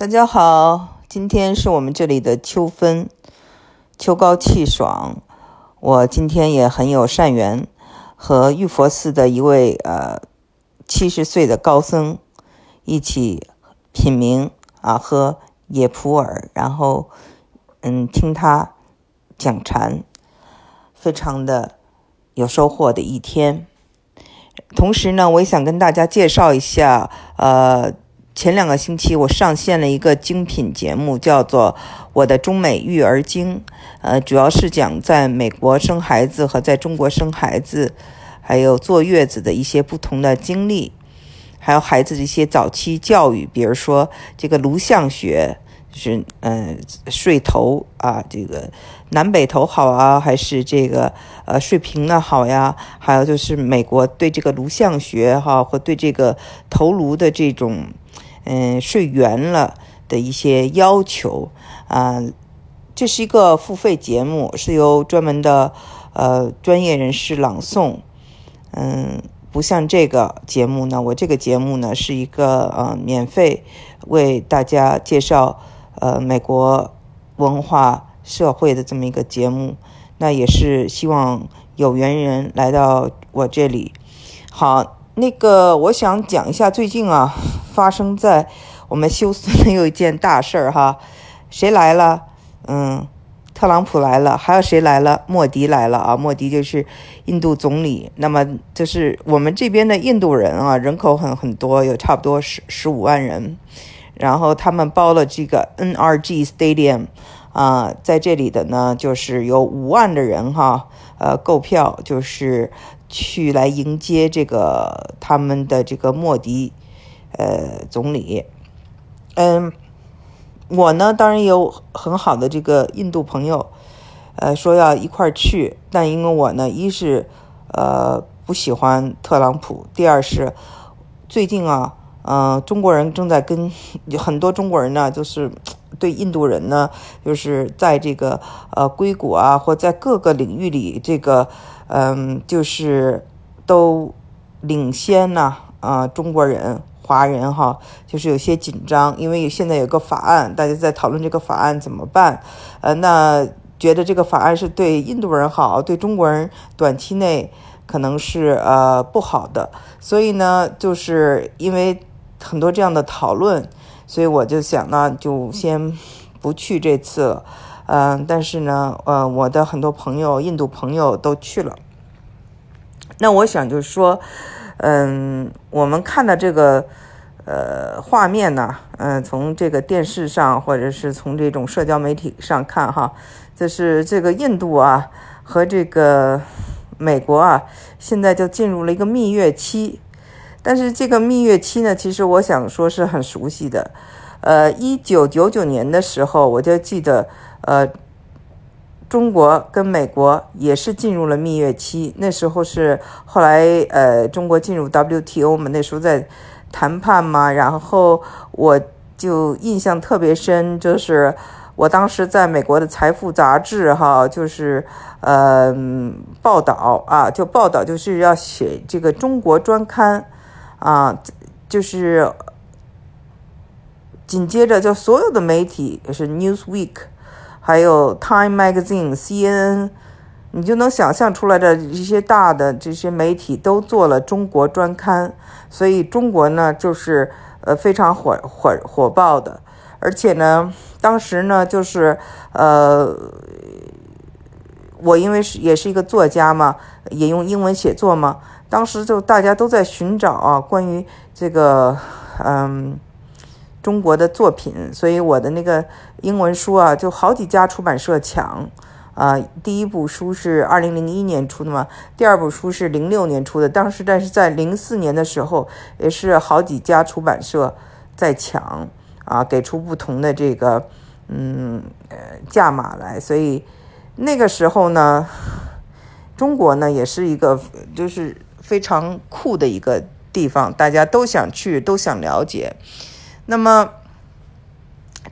大家好，今天是我们这里的秋分，秋高气爽。我今天也很有善缘，和玉佛寺的一位呃七十岁的高僧一起品茗啊，喝野普洱，然后嗯听他讲禅，非常的有收获的一天。同时呢，我也想跟大家介绍一下呃。前两个星期，我上线了一个精品节目，叫做《我的中美育儿经》，呃，主要是讲在美国生孩子和在中国生孩子，还有坐月子的一些不同的经历，还有孩子的一些早期教育，比如说这个颅相学，就是嗯睡头啊，这个南北头好啊，还是这个呃睡平的好呀？还有就是美国对这个颅相学哈，或对这个头颅的这种。嗯，睡圆了的一些要求啊，这是一个付费节目，是由专门的呃专业人士朗诵。嗯，不像这个节目呢，我这个节目呢是一个呃免费为大家介绍呃美国文化社会的这么一个节目。那也是希望有缘人来到我这里。好，那个我想讲一下最近啊。发生在我们休斯顿有一件大事儿哈，谁来了？嗯，特朗普来了，还有谁来了？莫迪来了啊！莫迪就是印度总理。那么就是我们这边的印度人啊，人口很很多，有差不多十十五万人。然后他们包了这个 NRG Stadium 啊，在这里的呢，就是有五万的人哈，呃，购票就是去来迎接这个他们的这个莫迪。呃，总理，嗯，我呢，当然有很好的这个印度朋友，呃，说要一块儿去，但因为我呢，一是呃不喜欢特朗普，第二是最近啊，嗯，中国人正在跟很多中国人呢，就是对印度人呢，就是在这个呃硅谷啊，或在各个领域里，这个嗯，就是都领先呢啊，中国人。华人哈，就是有些紧张，因为现在有个法案，大家在讨论这个法案怎么办？呃，那觉得这个法案是对印度人好，对中国人短期内可能是呃不好的。所以呢，就是因为很多这样的讨论，所以我就想呢，就先不去这次了。嗯，但是呢，呃，我的很多朋友，印度朋友都去了。那我想就是说。嗯，我们看到这个呃画面呢，嗯，从这个电视上或者是从这种社交媒体上看哈，就是这个印度啊和这个美国啊，现在就进入了一个蜜月期。但是这个蜜月期呢，其实我想说是很熟悉的。呃，一九九九年的时候，我就记得呃。中国跟美国也是进入了蜜月期，那时候是后来呃，中国进入 WTO 嘛，那时候在谈判嘛，然后我就印象特别深，就是我当时在美国的财富杂志哈，就是呃报道啊，就报道就是要写这个中国专刊啊，就是紧接着就所有的媒体是 Newsweek。还有 Time Magazine、CNN，你就能想象出来的一些大的这些媒体都做了中国专刊，所以中国呢就是呃非常火火火爆的，而且呢，当时呢就是呃，我因为是也是一个作家嘛，也用英文写作嘛，当时就大家都在寻找啊关于这个嗯。中国的作品，所以我的那个英文书啊，就好几家出版社抢啊。第一部书是二零零一年出的嘛，第二部书是零六年出的。当时但是在零四年的时候，也是好几家出版社在抢啊，给出不同的这个嗯呃价码来。所以那个时候呢，中国呢也是一个就是非常酷的一个地方，大家都想去，都想了解。那么，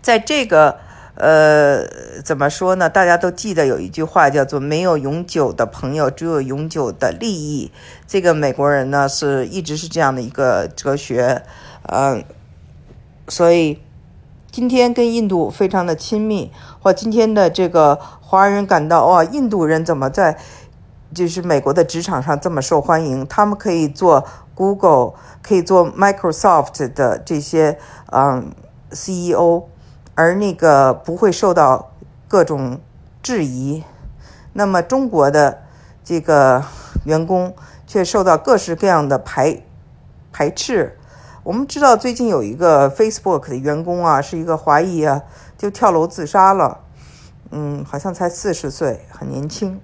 在这个呃，怎么说呢？大家都记得有一句话叫做“没有永久的朋友，只有永久的利益”。这个美国人呢，是一直是这样的一个哲学，嗯，所以今天跟印度非常的亲密，或今天的这个华人感到哇，印度人怎么在就是美国的职场上这么受欢迎？他们可以做 Google，可以做 Microsoft 的这些嗯 CEO，而那个不会受到各种质疑。那么中国的这个员工却受到各式各样的排排斥。我们知道最近有一个 Facebook 的员工啊，是一个华裔啊，就跳楼自杀了。嗯，好像才四十岁，很年轻。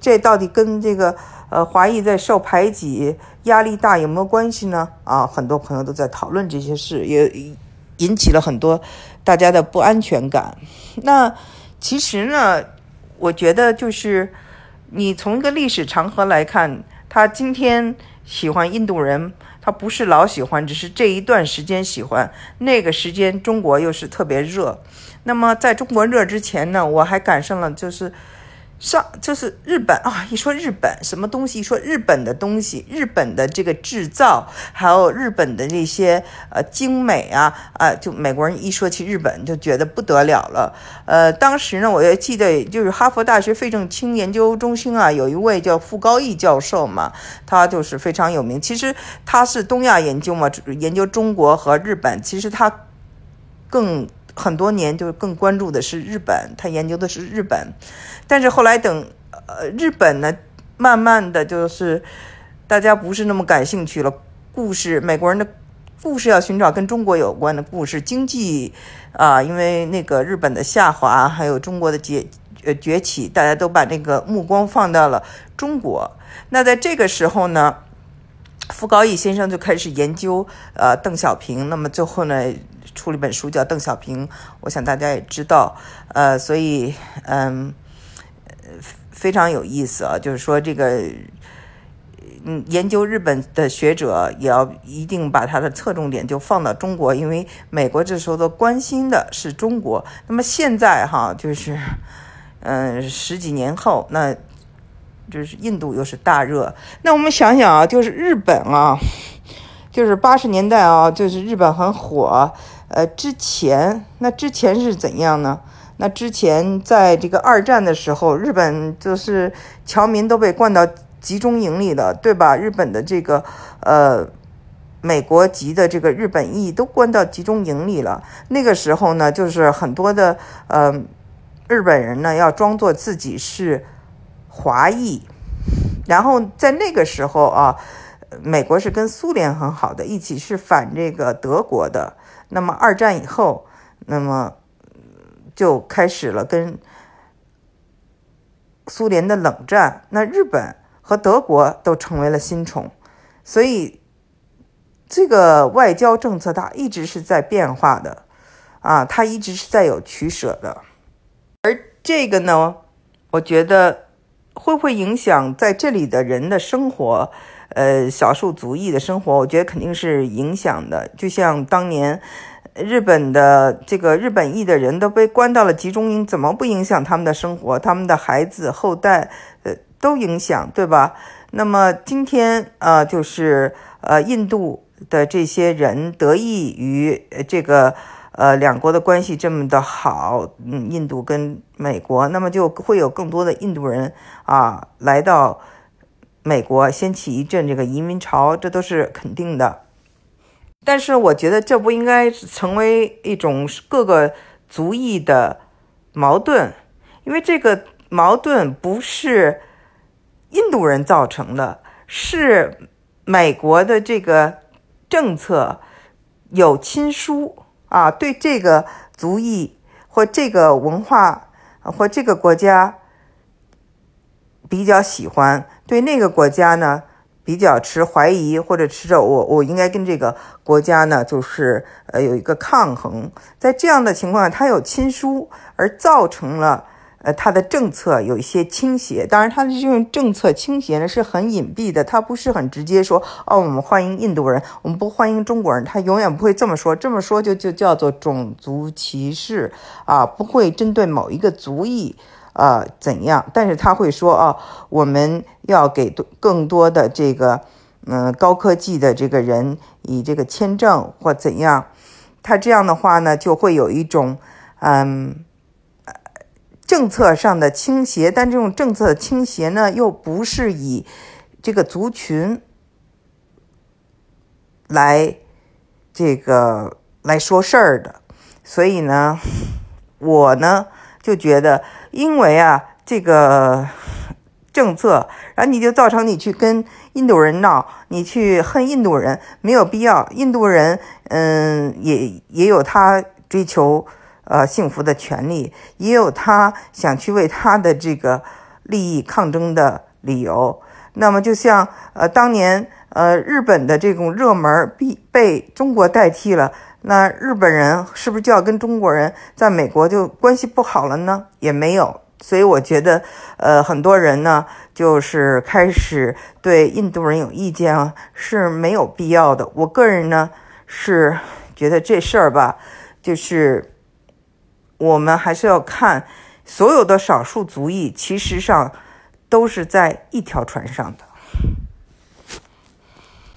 这到底跟这个呃华裔在受排挤、压力大有没有关系呢？啊，很多朋友都在讨论这些事，也引起了很多大家的不安全感。那其实呢，我觉得就是你从一个历史长河来看，他今天喜欢印度人。他不是老喜欢，只是这一段时间喜欢。那个时间中国又是特别热。那么在中国热之前呢，我还赶上了，就是。上就是日本啊！一说日本什么东西，一说日本的东西，日本的这个制造，还有日本的那些呃精美啊啊，就美国人一说起日本就觉得不得了了。呃，当时呢，我也记得，就是哈佛大学费正清研究中心啊，有一位叫傅高义教授嘛，他就是非常有名。其实他是东亚研究嘛，研究中国和日本。其实他更。很多年就更关注的是日本，他研究的是日本，但是后来等呃日本呢，慢慢的就是大家不是那么感兴趣了。故事，美国人的故事要寻找跟中国有关的故事，经济啊，因为那个日本的下滑，还有中国的崛呃崛起，大家都把那个目光放到了中国。那在这个时候呢，傅高义先生就开始研究呃邓小平，那么最后呢。出了一本书叫《邓小平》，我想大家也知道，呃，所以嗯，非常有意思啊。就是说，这个嗯，研究日本的学者也要一定把他的侧重点就放到中国，因为美国这时候都关心的是中国。那么现在哈，就是嗯，十几年后，那就是印度又是大热。那我们想想啊，就是日本啊，就是八十年代啊，就是日本很火。呃，之前那之前是怎样呢？那之前在这个二战的时候，日本就是侨民都被关到集中营里了，对吧？日本的这个呃美国籍的这个日本裔都关到集中营里了。那个时候呢，就是很多的呃日本人呢要装作自己是华裔，然后在那个时候啊，美国是跟苏联很好的，一起是反这个德国的。那么二战以后，那么就开始了跟苏联的冷战。那日本和德国都成为了新宠，所以这个外交政策它一直是在变化的，啊，它一直是在有取舍的。而这个呢，我觉得会不会影响在这里的人的生活？呃，少数族裔的生活，我觉得肯定是影响的。就像当年日本的这个日本裔的人都被关到了集中营，怎么不影响他们的生活？他们的孩子后代，呃，都影响，对吧？那么今天啊，就是呃，印度的这些人得益于这个呃两国的关系这么的好，嗯，印度跟美国，那么就会有更多的印度人啊来到。美国掀起一阵这个移民潮，这都是肯定的。但是我觉得这不应该成为一种各个族裔的矛盾，因为这个矛盾不是印度人造成的，是美国的这个政策有亲疏啊，对这个族裔或这个文化或这个国家比较喜欢。对那个国家呢，比较持怀疑，或者持着我我应该跟这个国家呢，就是呃有一个抗衡。在这样的情况下，他有亲疏，而造成了呃他的政策有一些倾斜。当然，他的这种政策倾斜呢是很隐蔽的，他不是很直接说哦，我们欢迎印度人，我们不欢迎中国人，他永远不会这么说。这么说就就叫做种族歧视啊，不会针对某一个族裔。呃，怎样？但是他会说啊，我们要给更多的这个，嗯，高科技的这个人以这个签证或怎样。他这样的话呢，就会有一种嗯政策上的倾斜，但这种政策倾斜呢，又不是以这个族群来这个来说事儿的，所以呢，我呢就觉得，因为啊这个。政策，然后你就造成你去跟印度人闹，你去恨印度人，没有必要。印度人，嗯，也也有他追求呃幸福的权利，也有他想去为他的这个利益抗争的理由。那么，就像呃当年呃日本的这种热门被被中国代替了，那日本人是不是就要跟中国人在美国就关系不好了呢？也没有。所以我觉得，呃，很多人呢，就是开始对印度人有意见啊，是没有必要的。我个人呢，是觉得这事儿吧，就是我们还是要看所有的少数族裔，其实上都是在一条船上的。